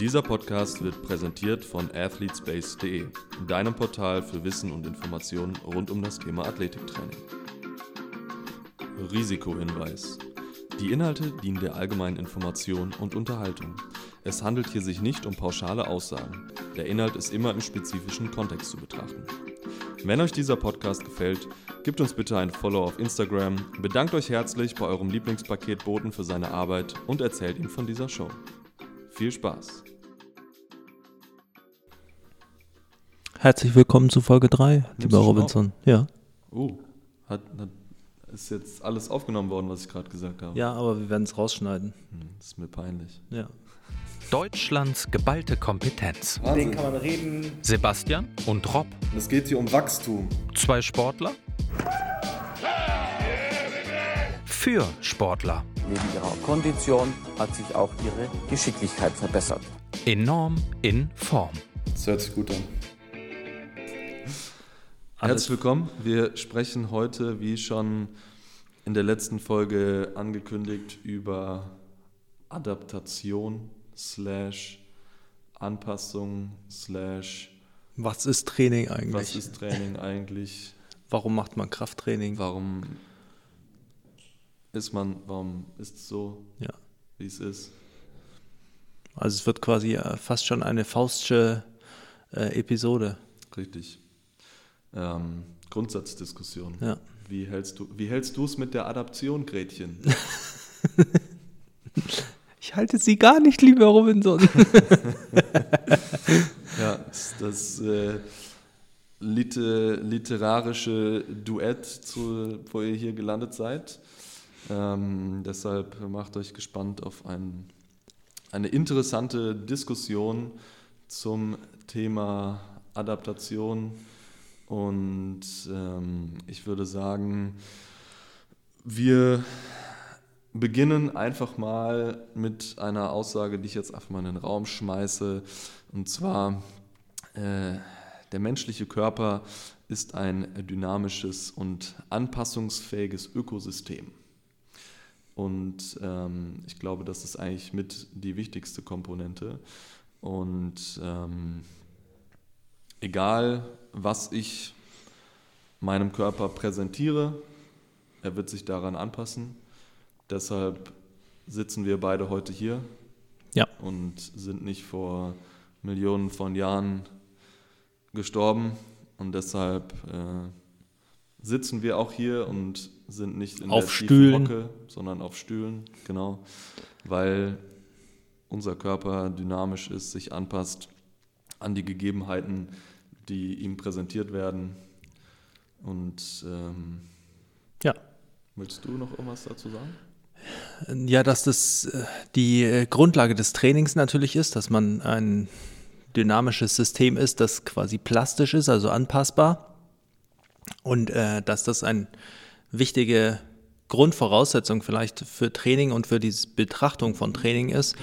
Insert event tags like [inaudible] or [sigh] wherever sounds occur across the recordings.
Dieser Podcast wird präsentiert von athletespace.de, deinem Portal für Wissen und Informationen rund um das Thema Athletiktraining. Risikohinweis. Die Inhalte dienen der allgemeinen Information und Unterhaltung. Es handelt hier sich nicht um pauschale Aussagen. Der Inhalt ist immer im spezifischen Kontext zu betrachten. Wenn euch dieser Podcast gefällt, gebt uns bitte ein Follow auf Instagram, bedankt euch herzlich bei eurem Lieblingspaketboten für seine Arbeit und erzählt ihm von dieser Show. Viel Spaß! Herzlich willkommen zu Folge 3, Nimmst lieber Robinson. Ja. Oh, hat, hat, ist jetzt alles aufgenommen worden, was ich gerade gesagt habe? Ja, aber wir werden es rausschneiden. Hm, Das ist mir peinlich. Ja. Deutschlands geballte Kompetenz. Wahnsinn. man reden. Sebastian und Rob, Es geht hier um Wachstum. zwei Sportler. Für Sportler. Neben ihrer Kondition hat sich auch ihre Geschicklichkeit verbessert. Enorm in Form. Das hört sich gut an. Herzlich willkommen. Wir sprechen heute, wie schon in der letzten Folge angekündigt, über Adaptation slash Anpassung slash Was ist Training eigentlich? was ist Training eigentlich? [laughs] Warum macht man Krafttraining? Warum ist man, warum ist es so, Ja. wie es ist? Also es wird quasi äh, fast schon eine faustsche äh, Episode. Richtig. Ähm, Grundsatzdiskussion. Ja. Wie hältst du wie hältst du es mit der Adaption, Gretchen? [laughs] Ich halte sie gar nicht, lieber Robinson. [laughs] Ja, das, äh, lite, literarische Duett, zu, wo ihr hier gelandet seid. Ähm, deshalb macht euch gespannt auf ein, eine interessante Diskussion zum Thema Adaptation. Und ähm, ich würde sagen, wir beginnen einfach mal mit einer Aussage, die ich jetzt einfach mal in den Raum schmeiße. Und zwar, äh, der menschliche Körper ist ein dynamisches und anpassungsfähiges Ökosystem. Und ähm, ich glaube, das ist eigentlich mit die wichtigste Komponente. Und ähm, egal, was ich meinem Körper präsentiere, er wird sich daran anpassen. Deshalb sitzen wir beide heute hier Ja. und sind nicht vor Millionen von Jahren gestorben. Und deshalb äh, sitzen wir auch hier und sind nicht in Auf der Stühlen. Hocke, sondern auf Stühlen, genau, weil unser Körper dynamisch ist, sich anpasst an die Gegebenheiten, die ihm präsentiert werden. Und ähm, ja. willst du noch irgendwas dazu sagen? Ja, dass das äh, die äh, Grundlage des Trainings natürlich ist, dass man ein dynamisches System ist, das quasi plastisch ist, also anpassbar. Und äh, dass das eine wichtige Grundvoraussetzung vielleicht für Training und für die Betrachtung von Training ist,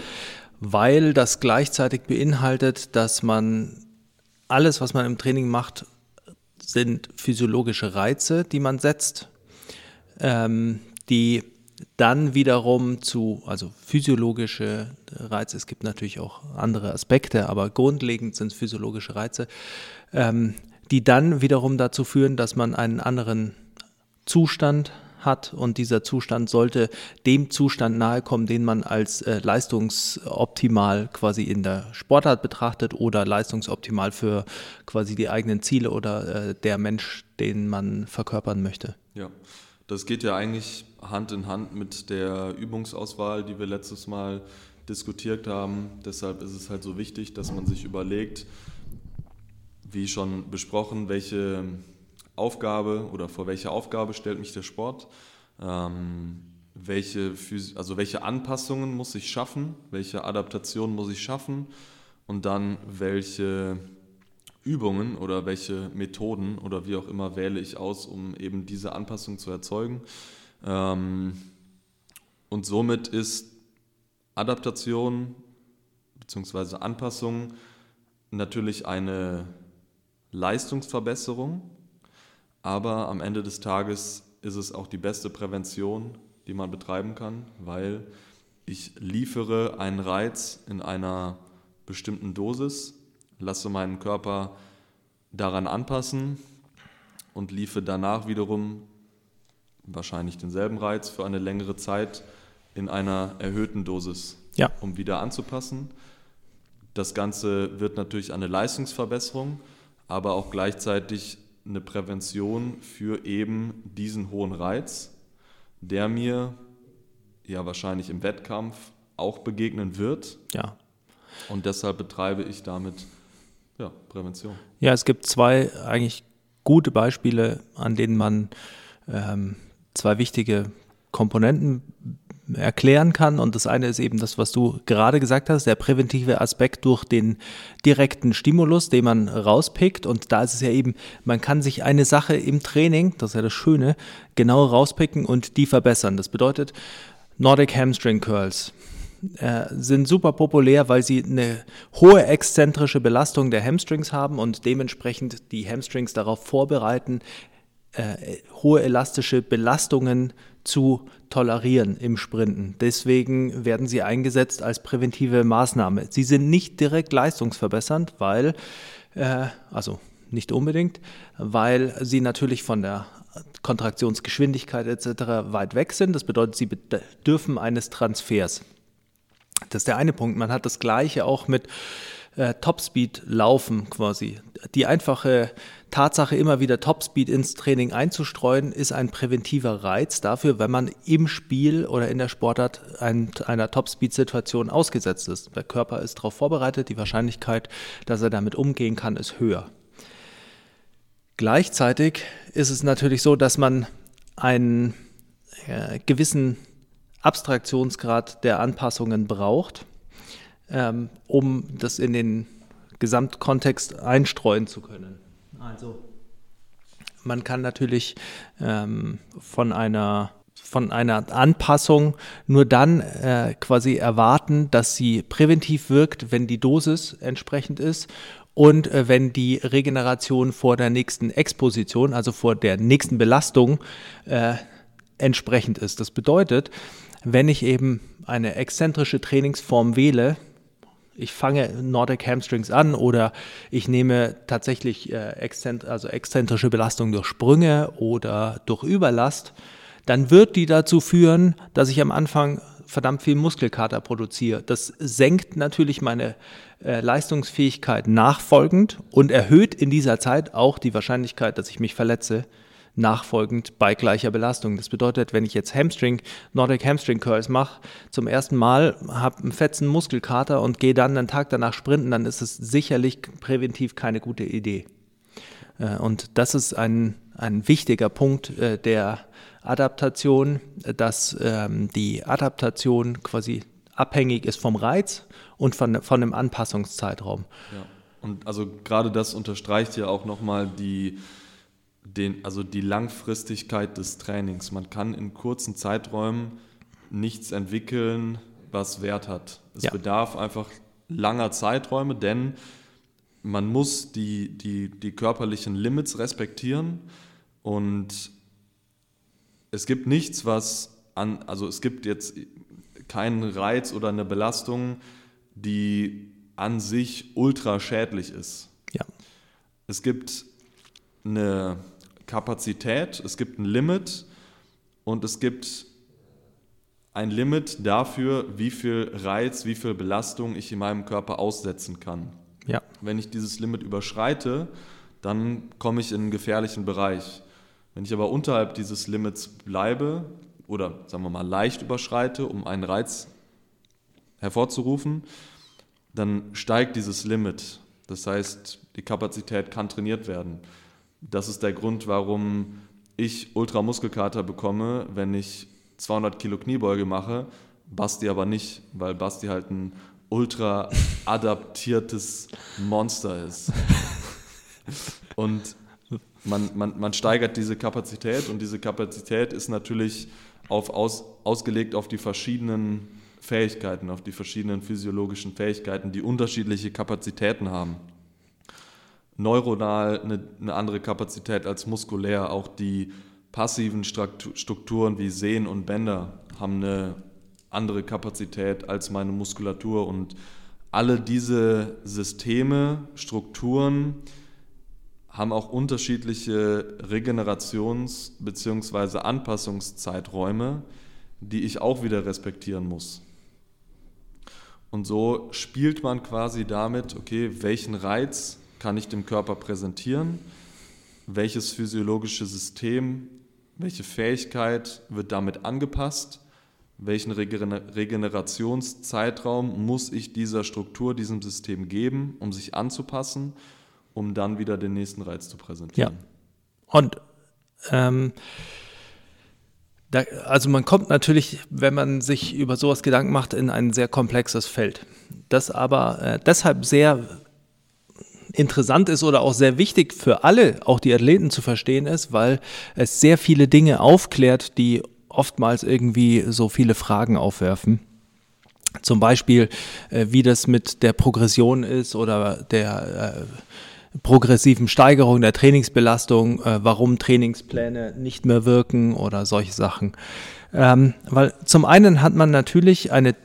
weil das gleichzeitig beinhaltet, dass man alles, was man im Training macht, sind physiologische Reize, die man setzt, ähm, die dann wiederum zu, also physiologische Reize, es gibt natürlich auch andere Aspekte, aber grundlegend sind physiologische Reize, ähm, die dann wiederum dazu führen, dass man einen anderen Zustand hat und dieser Zustand sollte dem Zustand nahe kommen, den man als äh, leistungsoptimal quasi in der Sportart betrachtet oder leistungsoptimal für quasi die eigenen Ziele oder äh, der Mensch, den man verkörpern möchte. Ja, das geht ja eigentlich Hand in Hand mit der Übungsauswahl, die wir letztes Mal diskutiert haben. Deshalb ist es halt so wichtig, dass man sich überlegt, wie schon besprochen, welche Aufgabe oder vor welche Aufgabe stellt mich der Sport, ähm, welche, also welche Anpassungen muss ich schaffen, welche Adaptation muss ich schaffen und dann welche Übungen oder welche Methoden oder wie auch immer wähle ich aus, um eben diese Anpassung zu erzeugen. Ähm, und somit ist Adaptation bzw. Anpassung natürlich eine Leistungsverbesserung, aber am Ende des Tages ist es auch die beste Prävention, die man betreiben kann, weil ich liefere einen Reiz in einer bestimmten Dosis, lasse meinen Körper daran anpassen und liefe danach wiederum wahrscheinlich denselben Reiz für eine längere Zeit in einer erhöhten Dosis, Ja. um wieder anzupassen. Das Ganze wird natürlich eine Leistungsverbesserung, aber auch gleichzeitig eine Prävention für eben diesen hohen Reiz, der mir ja wahrscheinlich im Wettkampf auch begegnen wird. Ja. Und deshalb betreibe ich damit ja, Prävention. Ja, es gibt zwei eigentlich gute Beispiele, an denen man ähm, zwei wichtige Komponenten erklären kann. Und das eine ist eben das, was du gerade gesagt hast, der präventive Aspekt durch den direkten Stimulus, den man rauspickt. Und da ist es ja eben, man kann sich eine Sache im Training, das ist ja das Schöne, genau rauspicken und die verbessern. Das bedeutet Nordic Hamstring Curls äh, sind super populär, weil sie eine hohe exzentrische Belastung der Hamstrings haben und dementsprechend die Hamstrings darauf vorbereiten, äh, hohe elastische Belastungen zu tolerieren im Sprinten. Deswegen werden sie eingesetzt als präventive Maßnahme. Sie sind nicht direkt leistungsverbessernd, weil, äh, also nicht unbedingt, weil sie natürlich von der Kontraktionsgeschwindigkeit etc. weit weg sind. Das bedeutet, sie bedürfen eines Transfers. Das ist der eine Punkt. Man hat das Gleiche auch mit äh, Topspeed laufen quasi. Die einfache Tatsache, immer wieder Topspeed ins Training einzustreuen, ist ein präventiver Reiz dafür, wenn man im Spiel oder in der Sportart ein, einer Topspeed-Situation ausgesetzt ist. Der Körper ist darauf vorbereitet, die Wahrscheinlichkeit, dass er damit umgehen kann, ist höher. Gleichzeitig ist es natürlich so, dass man einen äh, gewissen Abstraktionsgrad der Anpassungen braucht, ähm, um das in den Gesamtkontext einstreuen zu können. Also man kann natürlich ähm, von einer von einer Anpassung nur dann äh, quasi erwarten, dass sie präventiv wirkt, wenn die Dosis entsprechend ist und äh, wenn die Regeneration vor der nächsten Exposition, also vor der nächsten Belastung, äh, entsprechend ist. Das bedeutet, wenn ich eben eine exzentrische Trainingsform wähle, ich fange Nordic Hamstrings an oder ich nehme tatsächlich äh, exzent also exzentrische Belastung durch Sprünge oder durch Überlast, dann wird die dazu führen, dass ich am Anfang verdammt viel Muskelkater produziere. Das senkt natürlich meine äh, Leistungsfähigkeit nachfolgend und erhöht in dieser Zeit auch die Wahrscheinlichkeit, dass ich mich verletze, nachfolgend bei gleicher Belastung. Das bedeutet, wenn ich jetzt Hamstring, Nordic Hamstring Curls mache, zum ersten Mal habe einen fetzen Muskelkater und gehe dann einen Tag danach sprinten, dann ist es sicherlich präventiv keine gute Idee. Äh, und das ist ein, ein wichtiger Punkt äh, der Adaptation, dass ähm, die Adaptation quasi abhängig ist vom Reiz und von, von dem Anpassungszeitraum. Ja. Und also gerade das unterstreicht ja auch nochmal die, den, also die Langfristigkeit des Trainings. Man kann in kurzen Zeiträumen nichts entwickeln, was Wert hat. Es Ja. bedarf einfach langer Zeiträume, denn man muss die, die, die körperlichen Limits respektieren und es gibt nichts, was an, also es gibt jetzt keinen Reiz oder eine Belastung, die an sich ultra schädlich ist. Ja. Es gibt eine Kapazität, es gibt ein Limit und es gibt ein Limit dafür, wie viel Reiz, wie viel Belastung ich in meinem Körper aussetzen kann. Ja. Wenn ich dieses Limit überschreite, dann komme ich in einen gefährlichen Bereich. Wenn ich aber unterhalb dieses Limits bleibe oder sagen wir mal leicht überschreite, um einen Reiz hervorzurufen, dann steigt dieses Limit. Das heißt, die Kapazität kann trainiert werden. Das ist der Grund, warum ich Ultramuskelkater bekomme, wenn ich 200 Kilo Kniebeuge mache, Basti aber nicht, weil Basti halt ein ultra adaptiertes Monster ist. Und man, man, man steigert diese Kapazität und diese Kapazität ist natürlich auf, aus, ausgelegt auf die verschiedenen Fähigkeiten, auf die verschiedenen physiologischen Fähigkeiten, die unterschiedliche Kapazitäten haben. Neuronal eine, eine andere Kapazität als muskulär, auch die passiven Strukturen wie Sehnen und Bänder haben eine andere Kapazität als meine Muskulatur und alle diese Systeme, Strukturen haben auch unterschiedliche Regenerations- bzw. Anpassungszeiträume, die ich auch wieder respektieren muss. Und so spielt man quasi damit, okay, welchen Reiz kann ich dem Körper präsentieren, welches physiologische System, welche Fähigkeit wird damit angepasst, welchen Regenerationszeitraum muss ich dieser Struktur, diesem System geben, um sich anzupassen, um dann wieder den nächsten Reiz zu präsentieren. Ja. Und ähm, da, also man kommt natürlich, wenn man sich über sowas Gedanken macht, in ein sehr komplexes Feld. Das aber äh, deshalb sehr interessant ist oder auch sehr wichtig für alle, auch die Athleten zu verstehen ist, weil es sehr viele Dinge aufklärt, die oftmals irgendwie so viele Fragen aufwerfen. Zum Beispiel, äh, wie das mit der Progression ist oder der äh, progressiven Steigerung der Trainingsbelastung, äh, warum Trainingspläne nicht mehr wirken oder solche Sachen. Ähm, weil zum einen hat man natürlich eine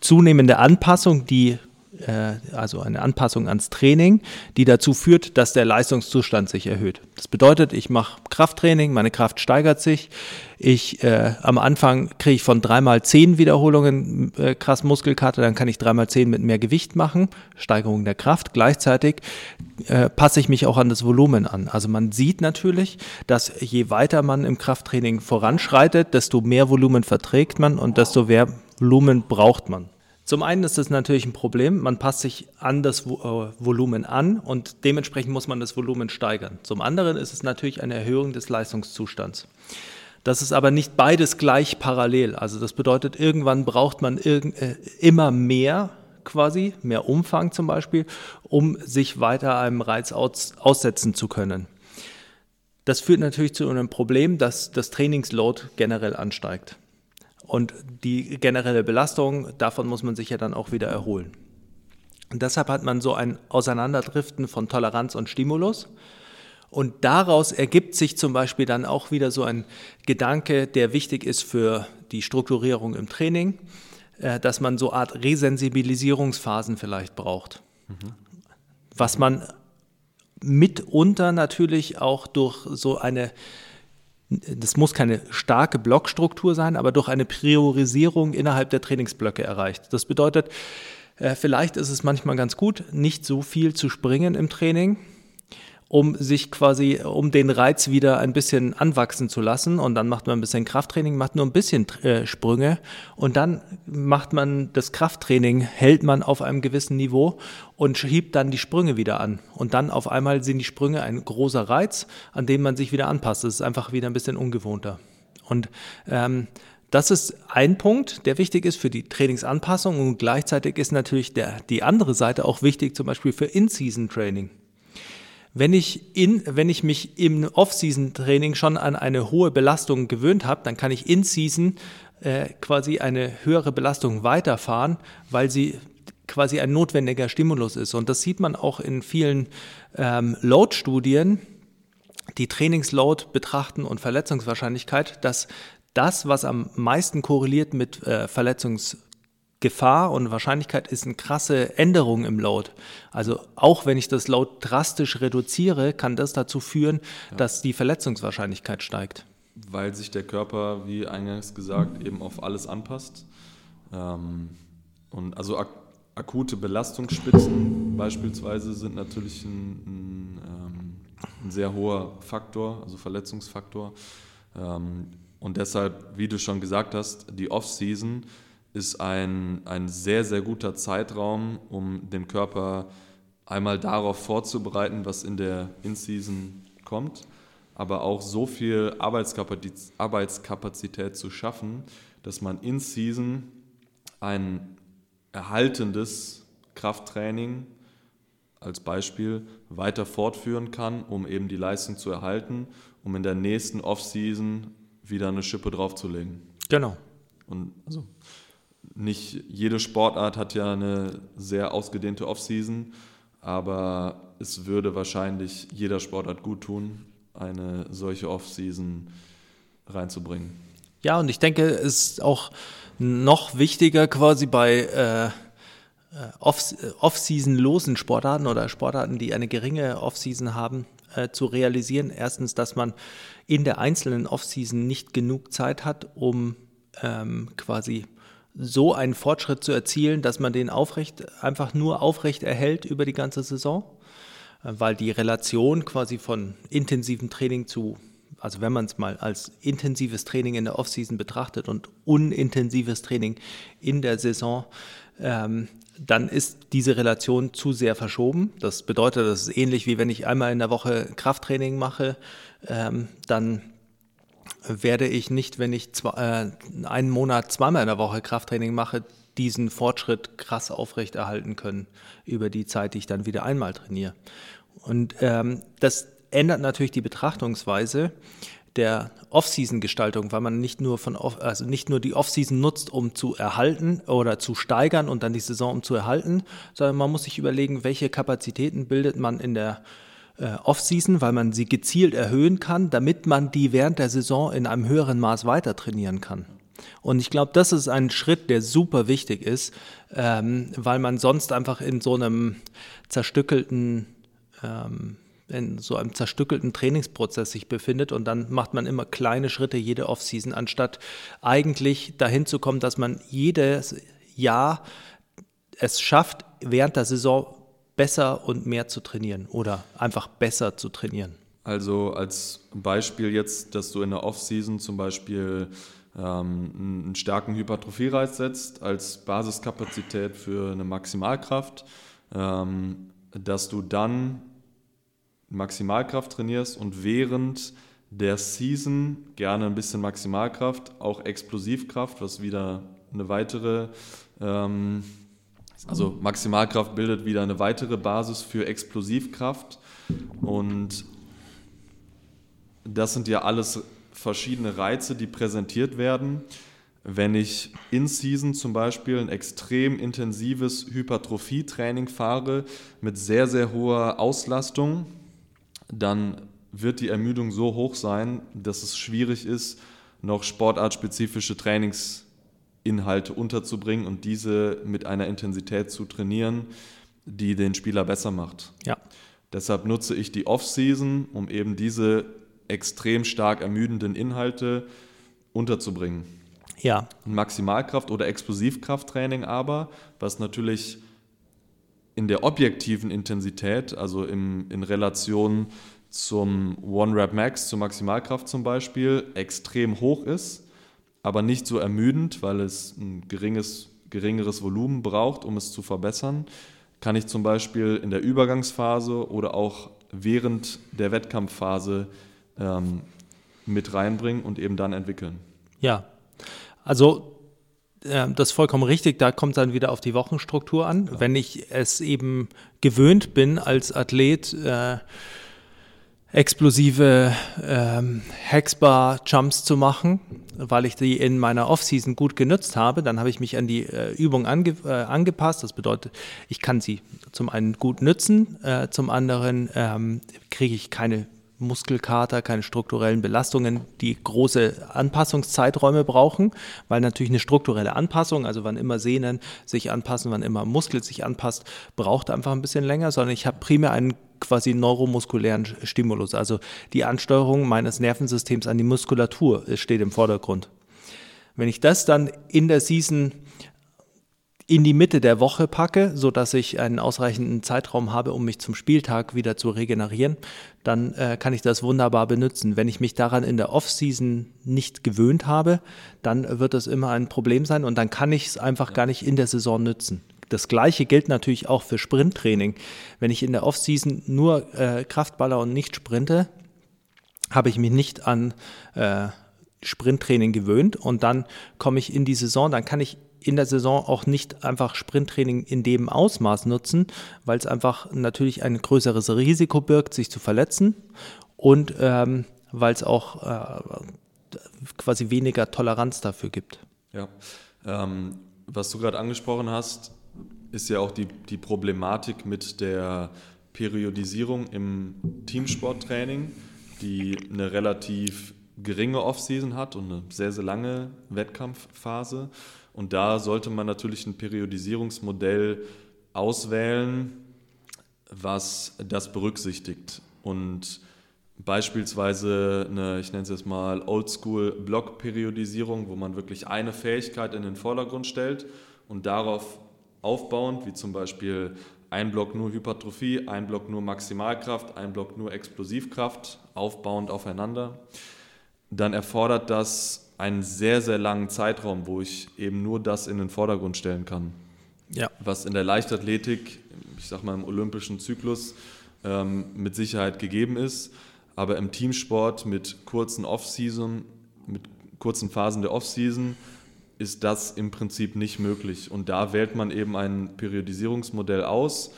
zunehmende Anpassung, die äh, also eine Anpassung ans Training, die dazu führt, dass der Leistungszustand sich erhöht. Das bedeutet, ich mache Krafttraining, meine Kraft steigert sich. Ich äh, am Anfang kriege ich von dreimal zehn Wiederholungen äh, krass Muskelkater, dann kann ich dreimal zehn mit mehr Gewicht machen, Steigerung der Kraft. Gleichzeitig äh, passe ich mich auch an das Volumen an. Also man sieht natürlich, dass je weiter man im Krafttraining voranschreitet, desto mehr Volumen verträgt man und desto mehr Volumen braucht man. Zum einen ist das natürlich ein Problem, man passt sich an das äh, Volumen an und dementsprechend muss man das Volumen steigern. Zum anderen ist es natürlich eine Erhöhung des Leistungszustands. Das ist aber nicht beides gleich parallel. Also das bedeutet, irgendwann braucht man äh, immer mehr quasi, mehr Umfang zum Beispiel, um sich weiter einem Reiz aussetzen zu können. Das führt natürlich zu einem Problem, dass das Trainingsload generell ansteigt. Und die generelle Belastung, davon muss man sich ja dann auch wieder erholen. Und deshalb hat man so ein Auseinanderdriften von Toleranz und Stimulus. Und daraus ergibt sich zum Beispiel dann auch wieder so ein Gedanke, der wichtig ist für die Strukturierung im Training, äh, dass man so eine Art Resensibilisierungsphasen vielleicht braucht. Mhm. Was man mitunter natürlich auch durch so eine das muss keine starke Blockstruktur sein, aber durch eine Priorisierung innerhalb der Trainingsblöcke erreicht. Das bedeutet, äh, vielleicht ist es manchmal ganz gut, nicht so viel zu springen im Training, um sich quasi, um den Reiz wieder ein bisschen anwachsen zu lassen. Und dann macht man ein bisschen Krafttraining, macht nur ein bisschen äh, Sprünge und dann macht man das Krafttraining, hält man auf einem gewissen Niveau und schiebt dann die Sprünge wieder an. Und dann auf einmal sind die Sprünge ein großer Reiz, an dem man sich wieder anpasst. Das ist einfach wieder ein bisschen ungewohnter. Und ähm, das ist ein Punkt, der wichtig ist für die Trainingsanpassung und gleichzeitig ist natürlich der, die andere Seite auch wichtig, zum Beispiel für In-Season-Training. Wenn ich, in, wenn ich mich im Off-Season-Training schon an eine hohe Belastung gewöhnt habe, dann kann ich in Season äh, quasi eine höhere Belastung weiterfahren, weil sie quasi ein notwendiger Stimulus ist. Und das sieht man auch in vielen ähm, Load-Studien, die Trainingsload betrachten und Verletzungswahrscheinlichkeit, dass das, was am meisten korreliert mit äh, Verletzungs Gefahr und Wahrscheinlichkeit ist eine krasse Änderung im Load. Also auch wenn ich das Load drastisch reduziere, kann das dazu führen, ja. dass die Verletzungswahrscheinlichkeit steigt. Weil sich der Körper, wie eingangs gesagt, eben auf alles anpasst. Ähm, und also ak akute Belastungsspitzen beispielsweise sind natürlich ein, ein, ähm, ein sehr hoher Faktor, also Verletzungsfaktor. Ähm, und deshalb, wie du schon gesagt hast, die Off-Season ist ein, ein sehr, sehr guter Zeitraum, um den Körper einmal darauf vorzubereiten, was in der In-Season kommt, aber auch so viel Arbeitskapazität, Arbeitskapazität zu schaffen, dass man in Season ein erhaltendes Krafttraining als Beispiel weiter fortführen kann, um eben die Leistung zu erhalten, um in der nächsten Off-Season wieder eine Schippe draufzulegen. Genau. Und also nicht jede Sportart hat ja eine sehr ausgedehnte Offseason, aber es würde wahrscheinlich jeder Sportart gut tun, eine solche Offseason reinzubringen. Ja, und ich denke, es ist auch noch wichtiger quasi bei äh, äh, Off-Season-losen Sportarten oder Sportarten, die eine geringe Off-Season haben, äh, zu realisieren. Erstens, dass man in der einzelnen Off-Season nicht genug Zeit hat, um ähm, quasi so einen Fortschritt zu erzielen, dass man den aufrecht, einfach nur aufrecht erhält über die ganze Saison, äh, weil die Relation quasi von intensivem Training zu, also wenn man es mal als intensives Training in der Offseason betrachtet und unintensives Training in der Saison, ähm, dann ist diese Relation zu sehr verschoben. Das bedeutet, das ist ähnlich wie wenn ich einmal in der Woche Krafttraining mache, ähm, dann werde ich nicht, wenn ich zwei, äh, einen Monat zweimal in der Woche Krafttraining mache, diesen Fortschritt krass aufrechterhalten können über die Zeit, die ich dann wieder einmal trainiere. Und ähm, das ändert natürlich die Betrachtungsweise der Off-Season-Gestaltung, weil man nicht nur von off, also nicht nur die Off-Season nutzt, um zu erhalten oder zu steigern und dann die Saison um zu erhalten, sondern man muss sich überlegen, welche Kapazitäten bildet man in der äh, Off-Season, weil man sie gezielt erhöhen kann, damit man die während der Saison in einem höheren Maß weiter trainieren kann. Und ich glaube, das ist ein Schritt, der super wichtig ist, ähm, weil man sonst einfach in so einem zerstückelten ähm, in so einem zerstückelten Trainingsprozess sich befindet und dann macht man immer kleine Schritte jede Offseason, anstatt eigentlich dahin zu kommen, dass man jedes Jahr es schafft, während der Saison besser und mehr zu trainieren oder einfach besser zu trainieren. Also als Beispiel jetzt, dass du in der Offseason zum Beispiel ähm, einen starken Hypertrophie-Reiz setzt als Basiskapazität für eine Maximalkraft, ähm, dass du dann Maximalkraft trainierst und während der Season gerne ein bisschen Maximalkraft, auch Explosivkraft, was wieder eine weitere, ähm, also Maximalkraft bildet wieder eine weitere Basis für Explosivkraft und das sind ja alles verschiedene Reize, die präsentiert werden. Wenn ich in Season zum Beispiel ein extrem intensives Hypertrophie-Training fahre mit sehr, sehr hoher Auslastung, dann wird die Ermüdung so hoch sein, dass es schwierig ist, noch sportartspezifische Trainingsinhalte unterzubringen und diese mit einer Intensität zu trainieren, die den Spieler besser macht. Ja. Deshalb nutze ich die Off-Season, um eben diese extrem stark ermüdenden Inhalte unterzubringen. Ja. Maximalkraft- oder Explosivkrafttraining aber, was natürlich in der objektiven Intensität, also im, in Relation zum One-Rap-Max, zur Maximalkraft zum Beispiel, extrem hoch ist, aber nicht so ermüdend, weil es ein geringes, geringeres Volumen braucht, um es zu verbessern, kann ich zum Beispiel in der Übergangsphase oder auch während der Wettkampfphase ähm, mit reinbringen und eben dann entwickeln. Ja, also das ist vollkommen richtig. Da kommt dann wieder auf die Wochenstruktur an. Ja. Wenn ich es eben gewöhnt bin, als Athlet äh, explosive ähm, Hexbar-Jumps zu machen, weil ich die in meiner Offseason gut genutzt habe, dann habe ich mich an die äh, Übung ange äh, angepasst. Das bedeutet, ich kann sie zum einen gut nützen, äh, zum anderen ähm, kriege ich keine Muskelkater, keine strukturellen Belastungen, die große Anpassungszeiträume brauchen, weil natürlich eine strukturelle Anpassung, also wann immer Sehnen sich anpassen, wann immer Muskel sich anpasst, braucht einfach ein bisschen länger, sondern ich habe primär einen quasi neuromuskulären Stimulus, also die Ansteuerung meines Nervensystems an die Muskulatur steht im Vordergrund. Wenn ich das dann in der Season in die Mitte der Woche packe, sodass ich einen ausreichenden Zeitraum habe, um mich zum Spieltag wieder zu regenerieren, dann äh, kann ich das wunderbar benutzen. Wenn ich mich daran in der Off-Season nicht gewöhnt habe, dann wird das immer ein Problem sein und dann kann ich es einfach gar nicht in der Saison nützen. Das gleiche gilt natürlich auch für Sprinttraining. Wenn ich in der Off-Season nur äh, Kraftballer und nicht sprinte, habe ich mich nicht an äh, Sprinttraining gewöhnt und dann komme ich in die Saison, dann kann ich in der Saison auch nicht einfach Sprinttraining in dem Ausmaß nutzen, weil es einfach natürlich ein größeres Risiko birgt, sich zu verletzen und ähm, weil es auch äh, quasi weniger Toleranz dafür gibt. Ja, ähm, was du gerade angesprochen hast, ist ja auch die, die Problematik mit der Periodisierung im Teamsporttraining, die eine relativ geringe Offseason hat und eine sehr, sehr lange Wettkampfphase. Und da sollte man natürlich ein Periodisierungsmodell auswählen, was das berücksichtigt. Und beispielsweise eine, ich nenne es jetzt mal Oldschool-Block-Periodisierung, wo man wirklich eine Fähigkeit in den Vordergrund stellt und darauf aufbauend, wie zum Beispiel ein Block nur Hypertrophie, ein Block nur Maximalkraft, ein Block nur Explosivkraft, aufbauend aufeinander, dann erfordert das einen sehr, sehr langen Zeitraum, wo ich eben nur das in den Vordergrund stellen kann. Ja. Was in der Leichtathletik, ich sag mal im olympischen Zyklus, ähm, mit Sicherheit gegeben ist. Aber im Teamsport mit kurzen Off-Season, mit kurzen Phasen der Off-Season, ist das im Prinzip nicht möglich. Und da wählt man eben ein Periodisierungsmodell aus,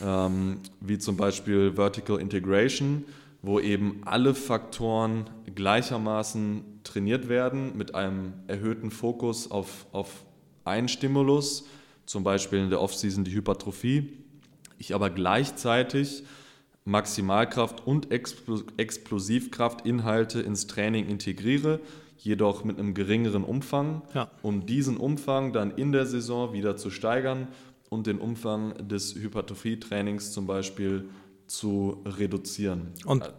ähm, wie zum Beispiel Vertical Integration, wo eben alle Faktoren gleichermaßen trainiert werden mit einem erhöhten Fokus auf, auf einen Stimulus, zum Beispiel in der Offseason die Hypertrophie. Ich aber gleichzeitig Maximalkraft und Explosivkraftinhalte ins Training integriere, jedoch mit einem geringeren Umfang, Ja. um diesen Umfang dann in der Saison wieder zu steigern und den Umfang des Hypertrophie-Trainings zum Beispiel zu reduzieren. Und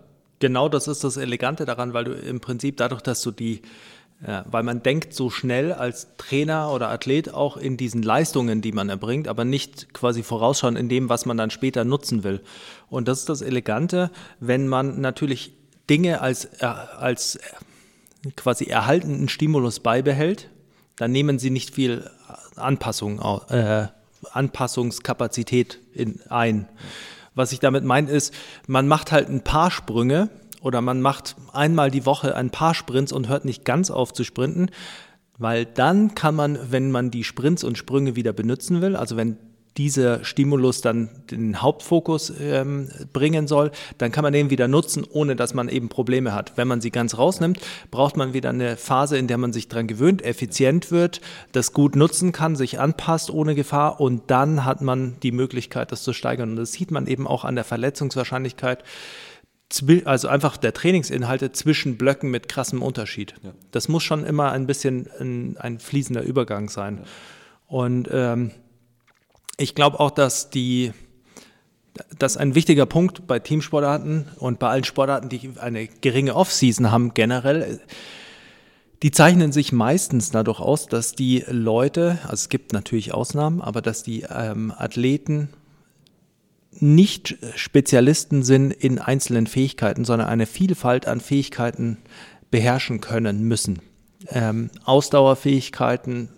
genau das ist das Elegante daran, weil du im Prinzip dadurch, dass du die, äh, weil man denkt so schnell als Trainer oder Athlet auch in diesen Leistungen, die man erbringt, aber nicht quasi vorausschauen in dem, was man dann später nutzen will. Und das ist das Elegante, wenn man natürlich Dinge als, äh, als quasi erhaltenen Stimulus beibehält, dann nehmen sie nicht viel Anpassung, äh, Anpassungskapazität in, ein. Was ich damit meine ist, man macht halt ein paar Sprünge oder man macht einmal die Woche ein paar Sprints und hört nicht ganz auf zu sprinten, weil dann kann man, wenn man die Sprints und Sprünge wieder benutzen will, also wenn dieser Stimulus dann den Hauptfokus ähm, bringen soll, dann kann man den wieder nutzen, ohne dass man eben Probleme hat. Wenn man sie ganz rausnimmt, braucht man wieder eine Phase, in der man sich dran gewöhnt, effizient wird, das gut nutzen kann, sich anpasst ohne Gefahr und dann hat man die Möglichkeit, das zu steigern. Und das sieht man eben auch an der Verletzungswahrscheinlichkeit, also einfach der Trainingsinhalte zwischen Blöcken mit krassem Unterschied. Ja. Das muss schon immer ein bisschen ein, ein fließender Übergang sein. Und ähm, ich glaube auch, dass die, dass ein wichtiger Punkt bei Teamsportarten und bei allen Sportarten, die eine geringe Off-Season haben, generell, die zeichnen sich meistens dadurch aus, dass die Leute, also es gibt natürlich Ausnahmen, aber dass die ähm, Athleten nicht Spezialisten sind in einzelnen Fähigkeiten, sondern eine Vielfalt an Fähigkeiten beherrschen können müssen. Ähm, Ausdauerfähigkeiten,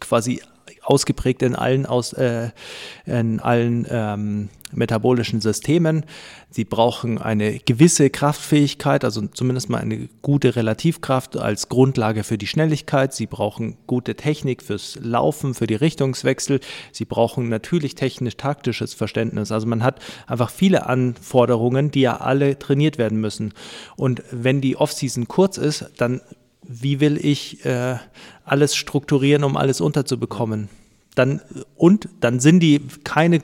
quasi ausgeprägt in allen, aus, äh, in allen ähm, metabolischen Systemen. Sie brauchen eine gewisse Kraftfähigkeit, also zumindest mal eine gute Relativkraft als Grundlage für die Schnelligkeit. Sie brauchen gute Technik fürs Laufen, für die Richtungswechsel. Sie brauchen natürlich technisch-taktisches Verständnis. Also man hat einfach viele Anforderungen, die ja alle trainiert werden müssen. Und wenn die Offseason kurz ist, dann wie will ich äh, alles strukturieren, um alles unterzubekommen? Dann, und dann sind die keine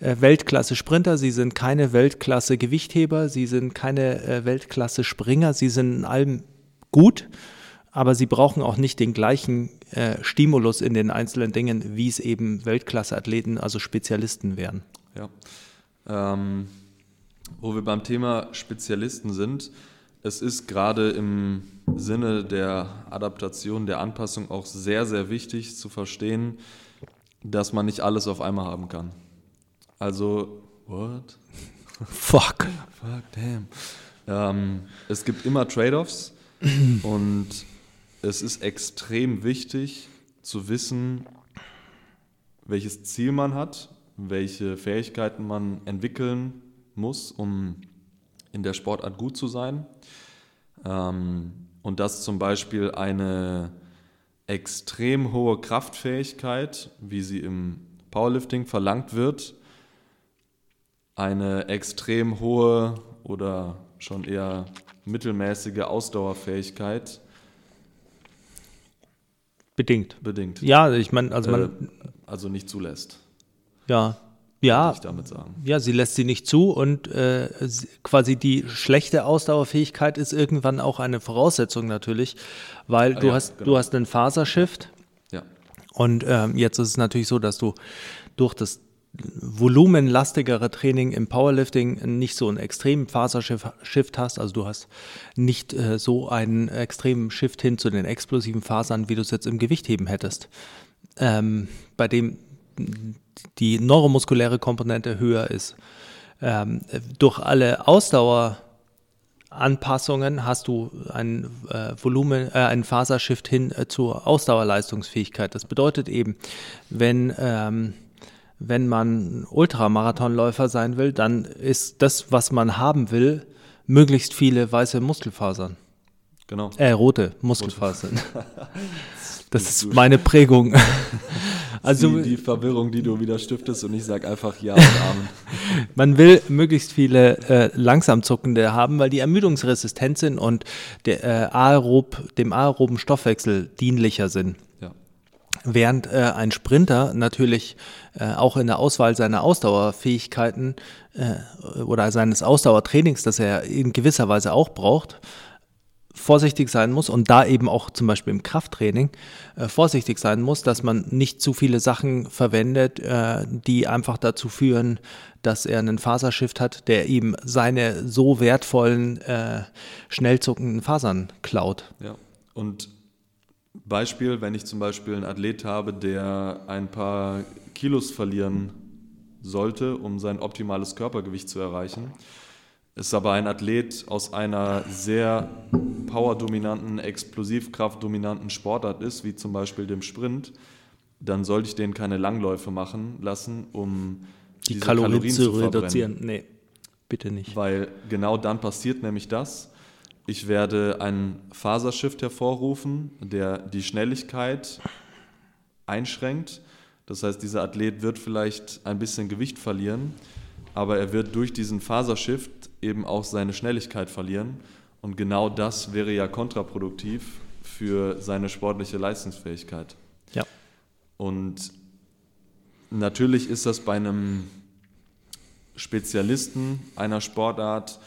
äh, Weltklasse-Sprinter, sie sind keine Weltklasse-Gewichtheber, sie sind keine äh, Weltklasse-Springer, sie sind in allem gut, aber sie brauchen auch nicht den gleichen äh, Stimulus in den einzelnen Dingen, wie es eben Weltklasse-Athleten, also Spezialisten wären. Ja. Ähm, wo wir beim Thema Spezialisten sind, es ist gerade im Sinne der Adaptation, der Anpassung auch sehr, sehr wichtig zu verstehen, dass man nicht alles auf einmal haben kann. Also, what? [laughs] Fuck. Fuck, damn. Ähm, es gibt immer Trade-offs [clears throat] und es ist extrem wichtig zu wissen, welches Ziel man hat, welche Fähigkeiten man entwickeln muss, um in der Sportart gut zu sein. Ähm, und dass zum Beispiel eine extrem hohe Kraftfähigkeit, wie sie im Powerlifting verlangt wird, eine extrem hohe oder schon eher mittelmäßige Ausdauerfähigkeit Bedingt. bedingt. Ja, ich meine, also man, äh, also nicht zulässt, ja, ja, ich damit sagen. Ja, sie lässt sie nicht zu und äh, quasi die schlechte Ausdauerfähigkeit ist irgendwann auch eine Voraussetzung natürlich, weil Ah du ja, hast genau. du hast einen Fasershift Und ähm, jetzt ist es natürlich so, dass du durch das volumenlastigere Training im Powerlifting nicht so einen extremen Fasershift hast. Also du hast nicht äh, so einen extremen Shift hin zu den explosiven Fasern, wie du es jetzt im Gewichtheben hättest. Ähm, bei dem die neuromuskuläre Komponente höher ist. Ähm, durch alle Ausdaueranpassungen hast du ein äh, Volumen, äh, einen Fasershift hin äh, zur Ausdauerleistungsfähigkeit. Das bedeutet eben, wenn ähm, wenn man Ultramarathonläufer sein will, dann ist das, was man haben will, möglichst viele weiße Muskelfasern. Genau. Äh, rote Muskelfasern. [laughs] Das ist meine Prägung. [laughs] Also die, die, Verwirrung, die du wieder stiftest und ich sage einfach Ja und Amen. [laughs] Man will möglichst viele äh, langsam zuckende haben, weil die ermüdungsresistent sind und der, äh, aerob, dem aeroben Stoffwechsel dienlicher sind. Während äh, ein Sprinter natürlich äh, auch in der Auswahl seiner Ausdauerfähigkeiten äh, oder seines Ausdauertrainings, das er in gewisser Weise auch braucht, vorsichtig sein muss und da eben auch zum Beispiel im Krafttraining äh, vorsichtig sein muss, dass man nicht zu viele Sachen verwendet, äh, die einfach dazu führen, dass er einen Fasershift hat, der ihm seine so wertvollen, äh, schnell zuckenden Fasern klaut. Ja, und Beispiel, wenn ich zum Beispiel einen Athlet habe, der ein paar Kilos verlieren sollte, um sein optimales Körpergewicht zu erreichen, ist aber ein Athlet aus einer sehr powerdominanten, explosivkraftdominanten Sportart ist, wie zum Beispiel dem Sprint, dann sollte ich den keine Langläufe machen lassen, um die Kalorien, Kalorien, zu, zu reduzieren. Nee, bitte nicht. Weil genau dann passiert nämlich das, ich werde einen Fasershift hervorrufen, der die Schnelligkeit einschränkt. Das heißt, dieser Athlet wird vielleicht ein bisschen Gewicht verlieren, aber er wird durch diesen Fasershift eben auch seine Schnelligkeit verlieren. Und genau das wäre ja kontraproduktiv für seine sportliche Leistungsfähigkeit. Ja. Und natürlich ist das bei einem Spezialisten einer Sportart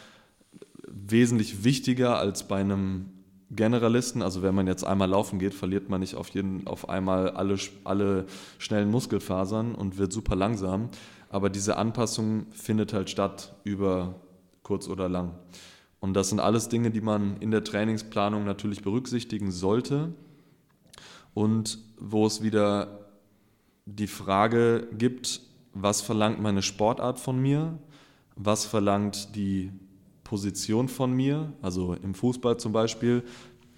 wesentlich wichtiger als bei einem Generalisten. Also wenn man jetzt einmal laufen geht, verliert man nicht auf, jeden, auf einmal alle, alle schnellen Muskelfasern und wird super langsam. Aber diese Anpassung findet halt statt über kurz oder lang. Und das sind alles Dinge, die man in der Trainingsplanung natürlich berücksichtigen sollte. Und wo es wieder die Frage gibt, was verlangt meine Sportart von mir? Was verlangt die Position von mir, also im Fußball zum Beispiel,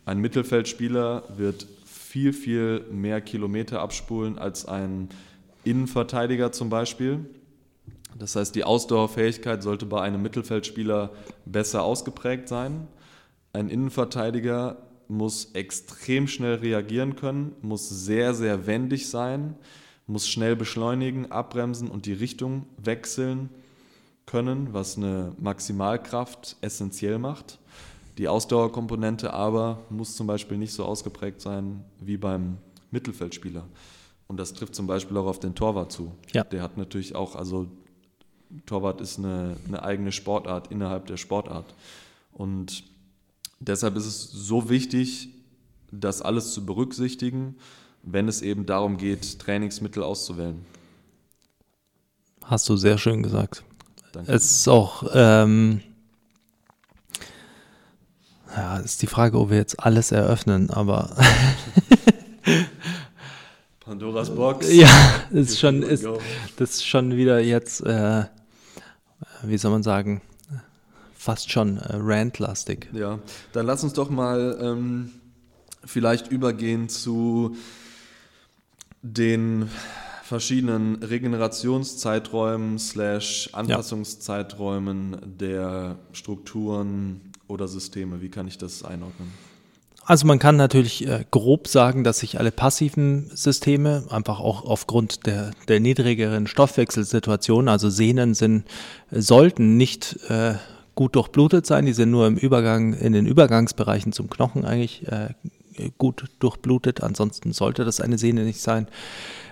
ein Mittelfeldspieler wird viel, viel mehr Kilometer abspulen als ein Innenverteidiger zum Beispiel. Das heißt, die Ausdauerfähigkeit sollte bei einem Mittelfeldspieler besser ausgeprägt sein. Ein Innenverteidiger muss extrem schnell reagieren können, muss sehr, sehr wendig sein, muss schnell beschleunigen, abbremsen und die Richtung wechseln können, was eine Maximalkraft essentiell macht. Die Ausdauerkomponente aber muss zum Beispiel nicht so ausgeprägt sein wie beim Mittelfeldspieler. Und das trifft zum Beispiel auch auf den Torwart zu. Ja. Der hat natürlich auch, also Torwart ist eine, eine eigene Sportart innerhalb der Sportart. Und deshalb ist es so wichtig, das alles zu berücksichtigen, wenn es eben darum geht, Trainingsmittel auszuwählen. Hast du sehr schön gesagt. Danke. Es ist auch, ähm, ja, ist die Frage, ob wir jetzt alles eröffnen, aber. [laughs] Pandoras Box. Ja, ist schon, ist, das ist schon wieder jetzt, äh, wie soll man sagen, fast schon äh, rantlastig. Ja, dann lass uns doch mal ähm, vielleicht übergehen zu den verschiedenen Regenerationszeiträumen slash Anpassungszeiträumen der Strukturen oder Systeme. Wie kann ich das einordnen? Also man kann natürlich äh, grob sagen, dass sich alle passiven Systeme einfach auch aufgrund der, der niedrigeren Stoffwechselsituation, also Sehnen sind, sollten nicht äh, gut durchblutet sein, die sind nur im Übergang, in den Übergangsbereichen zum Knochen eigentlich äh, gut durchblutet, ansonsten sollte das eine Sehne nicht sein.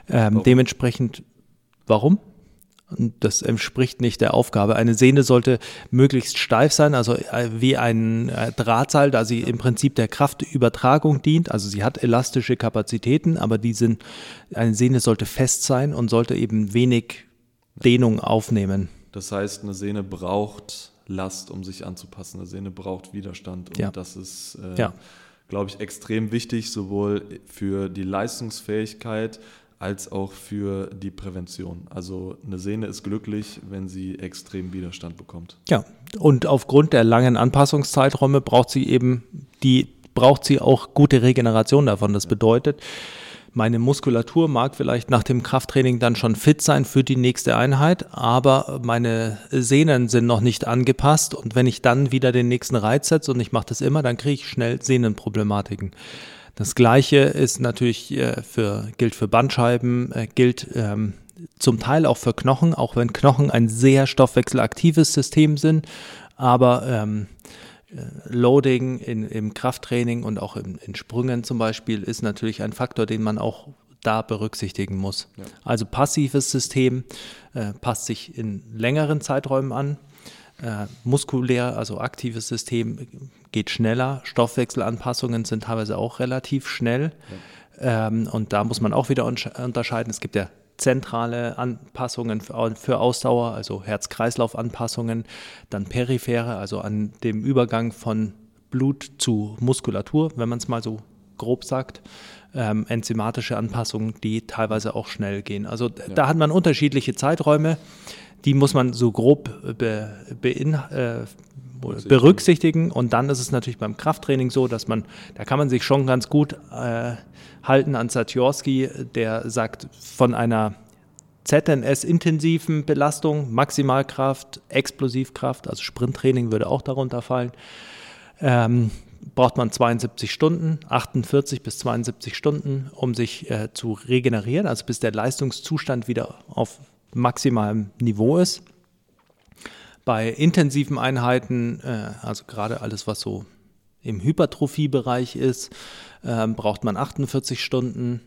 Ähm, dementsprechend, warum? Und das entspricht nicht der Aufgabe. Eine Sehne sollte möglichst steif sein, also äh, wie ein äh, Drahtseil, da sie im Prinzip der Kraftübertragung dient. Also sie hat elastische Kapazitäten, aber die sind, eine Sehne sollte fest sein und sollte eben wenig Dehnung aufnehmen. Das heißt, eine Sehne braucht Last, um sich anzupassen. Eine Sehne braucht Widerstand. Und Ja. das ist, äh, Ja. glaube ich, extrem wichtig, sowohl für die Leistungsfähigkeit als auch für die Prävention. Also eine Sehne ist glücklich, wenn sie extrem Widerstand bekommt. Ja, und aufgrund der langen Anpassungszeiträume braucht sie eben die braucht sie auch gute Regeneration davon. Das bedeutet, meine Muskulatur mag vielleicht nach dem Krafttraining dann schon fit sein für die nächste Einheit, aber meine Sehnen sind noch nicht angepasst und wenn ich dann wieder den nächsten Reiz setze und ich mache das immer, dann kriege ich schnell Sehnenproblematiken. Das gleiche ist natürlich äh, für, gilt für Bandscheiben, äh, gilt ähm, zum Teil auch für Knochen, auch wenn Knochen ein sehr stoffwechselaktives System sind, aber ähm, äh, Loading in, im Krafttraining und auch in, in Sprüngen zum Beispiel ist natürlich ein Faktor, den man auch da berücksichtigen muss. Also passives System äh, passt sich in längeren Zeiträumen an. Äh, muskulär, also aktives System geht schneller. Stoffwechselanpassungen sind teilweise auch relativ schnell. Ähm, und da muss man auch wieder unterscheiden. Es gibt ja zentrale Anpassungen für, Ausdauer, also Herz-Kreislauf-Anpassungen, dann periphere, also an dem Übergang von Blut zu Muskulatur, wenn man es mal so grob sagt. Ähm, enzymatische Anpassungen, die teilweise auch schnell gehen. Also da hat man unterschiedliche Zeiträume, die muss man so grob be, bein, äh, berücksichtigen. Und dann ist es natürlich beim Krafttraining so, dass man, da kann man sich schon ganz gut äh, halten an Satyorski, der sagt, von einer ZNS-intensiven Belastung, Maximalkraft, Explosivkraft, also Sprinttraining würde auch darunter fallen, ähm, braucht man 72 Stunden, 48 bis 72 Stunden, um sich äh, zu regenerieren, also bis der Leistungszustand wieder auf maximalem Niveau ist. Bei intensiven Einheiten, äh, also gerade alles, was so im Hypertrophiebereich ist, ähm, braucht man 48 Stunden,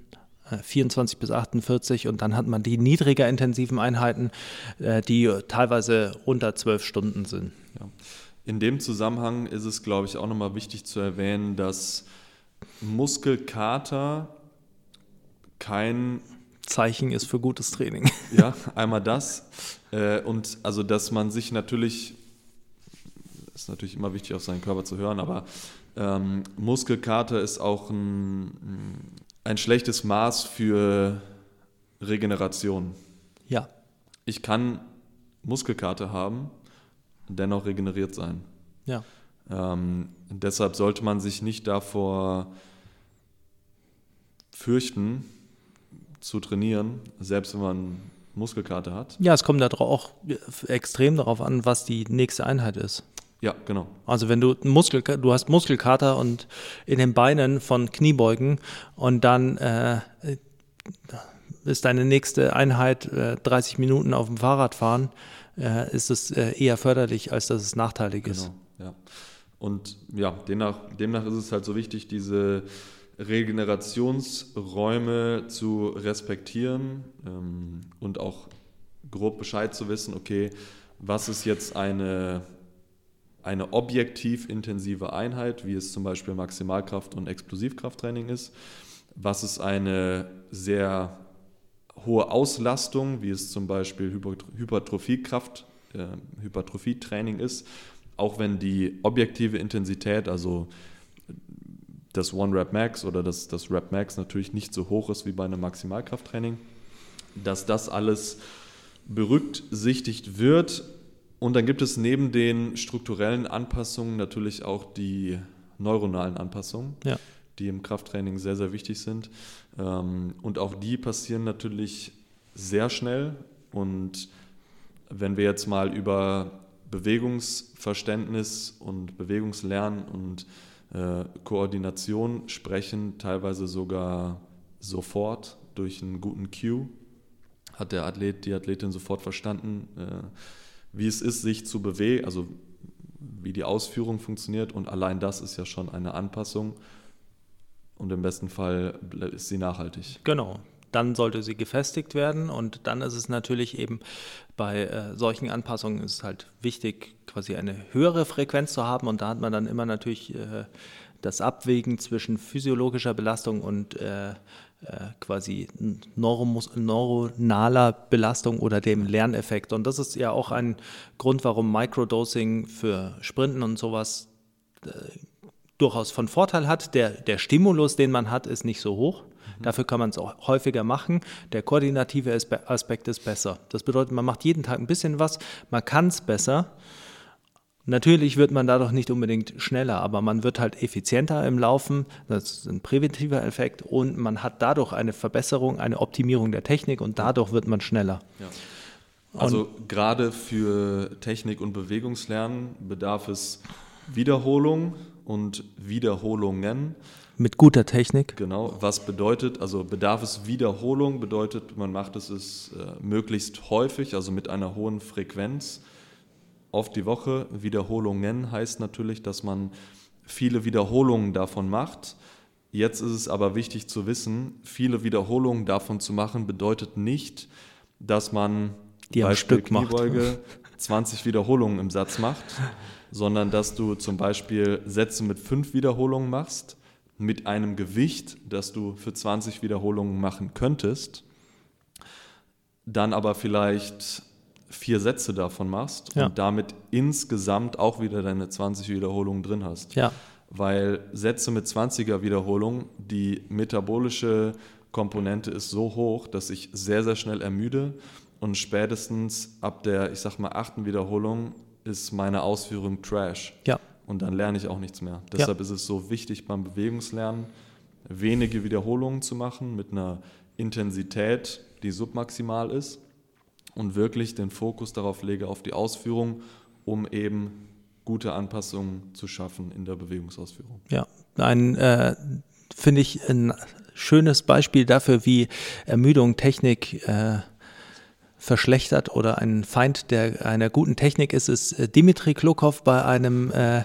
äh, 24 bis 48 und dann hat man die niedriger intensiven Einheiten, äh, die teilweise unter 12 Stunden sind. Ja. In dem Zusammenhang ist es, glaube ich, auch nochmal wichtig zu erwähnen, dass Muskelkater kein Zeichen ist für gutes Training. [laughs] Ja, einmal das. Äh, und also, dass man sich natürlich, ist natürlich immer wichtig, auf seinen Körper zu hören, aber ähm, Muskelkater ist auch ein, ein schlechtes Maß für Regeneration. Ja, Ich kann Muskelkater haben und dennoch regeneriert sein. ja. Ähm, deshalb sollte man sich nicht davor fürchten, zu trainieren, selbst wenn man Muskelkater hat. Ja, es kommt da auch extrem darauf an, was die nächste Einheit ist. Ja, genau. Also wenn du Muskel, du hast Muskelkater und in den Beinen von Kniebeugen und dann äh, ist deine nächste Einheit äh, 30 Minuten auf dem Fahrrad fahren, äh, ist es äh, eher förderlich, als dass es nachteilig ist. Genau, ja. Und ja, demnach, demnach ist es halt so wichtig, diese Regenerationsräume zu respektieren ähm, und auch grob Bescheid zu wissen, okay, was ist jetzt eine, eine objektiv intensive Einheit, wie es zum Beispiel Maximalkraft- und Explosivkrafttraining ist, was ist eine sehr hohe Auslastung, wie es zum Beispiel Hypertro- Hypertrophiekraft, äh, Hypertrophietraining ist, auch wenn die objektive Intensität, also das One Rep Max oder das, das Rep Max natürlich nicht so hoch ist wie bei einem Maximalkrafttraining, dass das alles berücksichtigt wird. Und dann gibt es neben den strukturellen Anpassungen natürlich auch die neuronalen Anpassungen, Ja. die im Krafttraining sehr, sehr wichtig sind. Ähm, Und auch die passieren natürlich sehr schnell. Und wenn wir jetzt mal über Bewegungsverständnis und Bewegungslernen und äh, Koordination sprechen, teilweise sogar sofort durch einen guten Cue, hat der Athlet, die Athletin sofort verstanden, äh, wie es ist, sich zu bewegen, also wie die Ausführung funktioniert. Und allein das ist ja schon eine Anpassung. Und im besten Fall ist sie nachhaltig. Genau. Dann sollte sie gefestigt werden und dann ist es natürlich eben bei äh, solchen Anpassungen ist es halt wichtig, quasi eine höhere Frequenz zu haben und da hat man dann immer natürlich äh, das Abwägen zwischen physiologischer Belastung und äh, äh quasi neuronaler Belastung oder dem Lerneffekt. Und das ist ja auch ein Grund, warum Microdosing für Sprinten und sowas äh, durchaus von Vorteil hat. Der, der Stimulus, den man hat, ist nicht so hoch. Dafür kann man es auch häufiger machen. Der koordinative Aspekt ist besser. Das bedeutet, man macht jeden Tag ein bisschen was, man kann es besser. Natürlich wird man dadurch nicht unbedingt schneller, aber man wird halt effizienter im Laufen. Das ist ein präventiver Effekt und man hat dadurch eine Verbesserung, eine Optimierung der Technik und dadurch wird man schneller. Ja. Also gerade für Technik und Bewegungslernen bedarf es Wiederholung und Wiederholungen. Mit guter Technik. Genau, was bedeutet, also bedarf es Wiederholung, bedeutet, man macht es, äh, möglichst häufig, also mit einer hohen Frequenz auf die Woche. Wiederholungen heißt natürlich, dass man viele Wiederholungen davon macht. Jetzt ist es aber wichtig zu wissen, viele Wiederholungen davon zu machen, bedeutet nicht, dass man die am Stück Kniebeuge macht. 20 Wiederholungen im Satz macht, sondern dass du zum Beispiel Sätze mit fünf Wiederholungen machst mit einem Gewicht, das du für 20 Wiederholungen machen könntest, dann aber vielleicht vier Sätze davon machst ja. und damit insgesamt auch wieder deine 20 Wiederholungen drin hast. Ja. Weil Sätze mit 20er Wiederholung, die metabolische Komponente ist so hoch, dass ich sehr, sehr schnell ermüde und spätestens ab der, ich sag mal, achten Wiederholung ist meine Ausführung Trash. Ja und dann lerne ich auch nichts mehr. Deshalb ja. ist es so wichtig beim Bewegungslernen, wenige Wiederholungen zu machen mit einer Intensität, die submaximal ist und wirklich den Fokus darauf lege, auf die Ausführung, um eben gute Anpassungen zu schaffen in der Bewegungsausführung. Ja, ein, äh, finde ich, ein schönes Beispiel dafür, wie Ermüdung Technik äh, verschlechtert oder ein Feind der einer guten Technik ist, ist äh, Dimitri Klokov bei einem äh,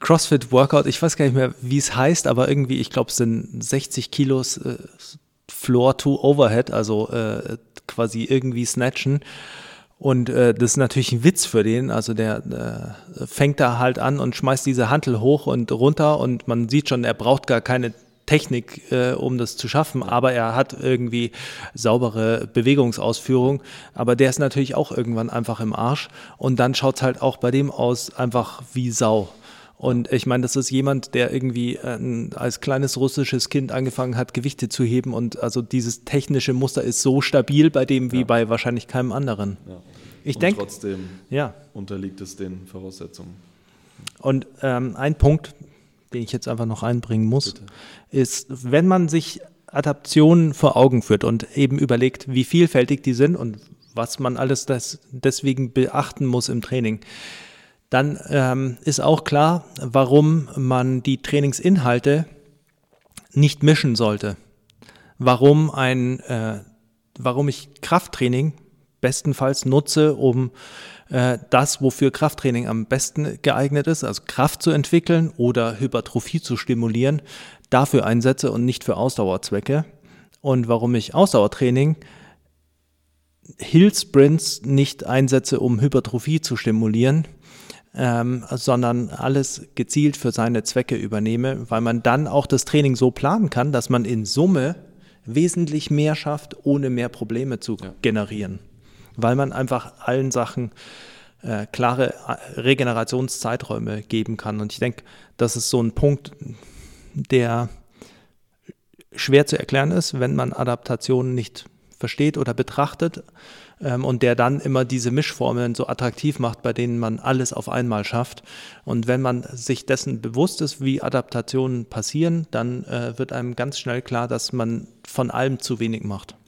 CrossFit Workout. Ich weiß gar nicht mehr, wie es heißt, aber irgendwie, ich glaube, es sind 60 Kilos äh, Floor to Overhead, also äh, quasi irgendwie snatchen. Und äh, das ist natürlich ein Witz für den. Also der äh, fängt da halt an und schmeißt diese Hantel hoch und runter und man sieht schon, er braucht gar keine Technik, äh, um das zu schaffen, aber er hat irgendwie saubere Bewegungsausführung. Aber der ist natürlich auch irgendwann einfach im Arsch. Und dann schaut es halt auch bei dem aus einfach wie Sau. Und ich meine, das ist jemand, der irgendwie äh, als kleines russisches Kind angefangen hat, Gewichte zu heben. Und also dieses technische Muster ist so stabil bei dem wie ja. bei wahrscheinlich keinem anderen. Ja. Ich denke. Trotzdem ja. unterliegt es den Voraussetzungen. Und ähm, ein Punkt, den ich jetzt einfach noch einbringen muss, Bitte. ist, wenn man sich Adaptionen vor Augen führt und eben überlegt, wie vielfältig die sind und was man alles das deswegen beachten muss im Training, dann ähm, ist auch klar, warum man die Trainingsinhalte nicht mischen sollte. Warum ein, äh, warum ich Krafttraining bestenfalls nutze, um äh, das, wofür Krafttraining am besten geeignet ist, also Kraft zu entwickeln oder Hypertrophie zu stimulieren, dafür einsetze und nicht für Ausdauerzwecke. Und warum ich Ausdauertraining Hill Sprints nicht einsetze, um Hypertrophie zu stimulieren, ähm, sondern alles gezielt für seine Zwecke übernehme, weil man dann auch das Training so planen kann, dass man in Summe wesentlich mehr schafft, ohne mehr Probleme zu ja. generieren weil man einfach allen Sachen äh, klare äh, Regenerationszeiträume geben kann. Und ich denke, das ist so ein Punkt, der schwer zu erklären ist, wenn man Adaptationen nicht versteht oder betrachtet ähm, und der dann immer diese Mischformeln so attraktiv macht, bei denen man alles auf einmal schafft. Und wenn man sich dessen bewusst ist, wie Adaptationen passieren, dann äh, wird einem ganz schnell klar, dass man von allem zu wenig macht. [laughs]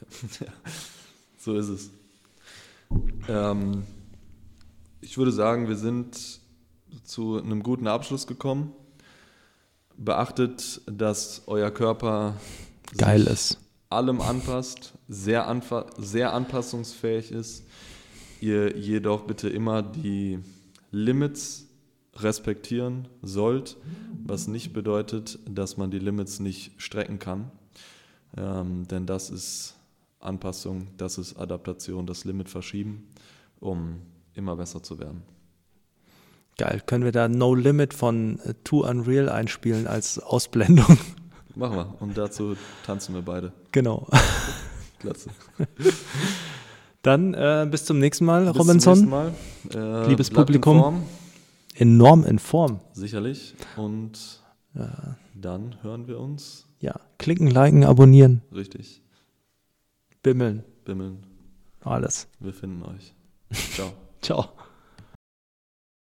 So ist es. Ähm, ich würde sagen, wir sind zu einem guten Abschluss gekommen. Beachtet, dass euer Körper geil ist, allem anpasst, sehr, anfa sehr anpassungsfähig ist. Ihr jedoch bitte immer die Limits respektieren sollt, was nicht bedeutet, dass man die Limits nicht strecken kann. Ähm, denn das ist Anpassung, das ist Adaptation, das Limit verschieben, um immer besser zu werden. Geil. Können wir da No Limit von äh, Too Unreal einspielen als Ausblendung? [laughs] Machen wir. Und dazu tanzen wir beide. genau. [laughs] Klasse. [laughs] Dann äh, bis zum nächsten Mal, Bis zum Robinson. nächsten Mal. Äh, Liebes in Publikum. Form, Enorm in Form. sicherlich. Und dann hören wir uns Ja. Klicken, liken, abonnieren, richtig bimmeln. bimmeln. Alles. Wir finden euch. [laughs] Ciao. Ciao.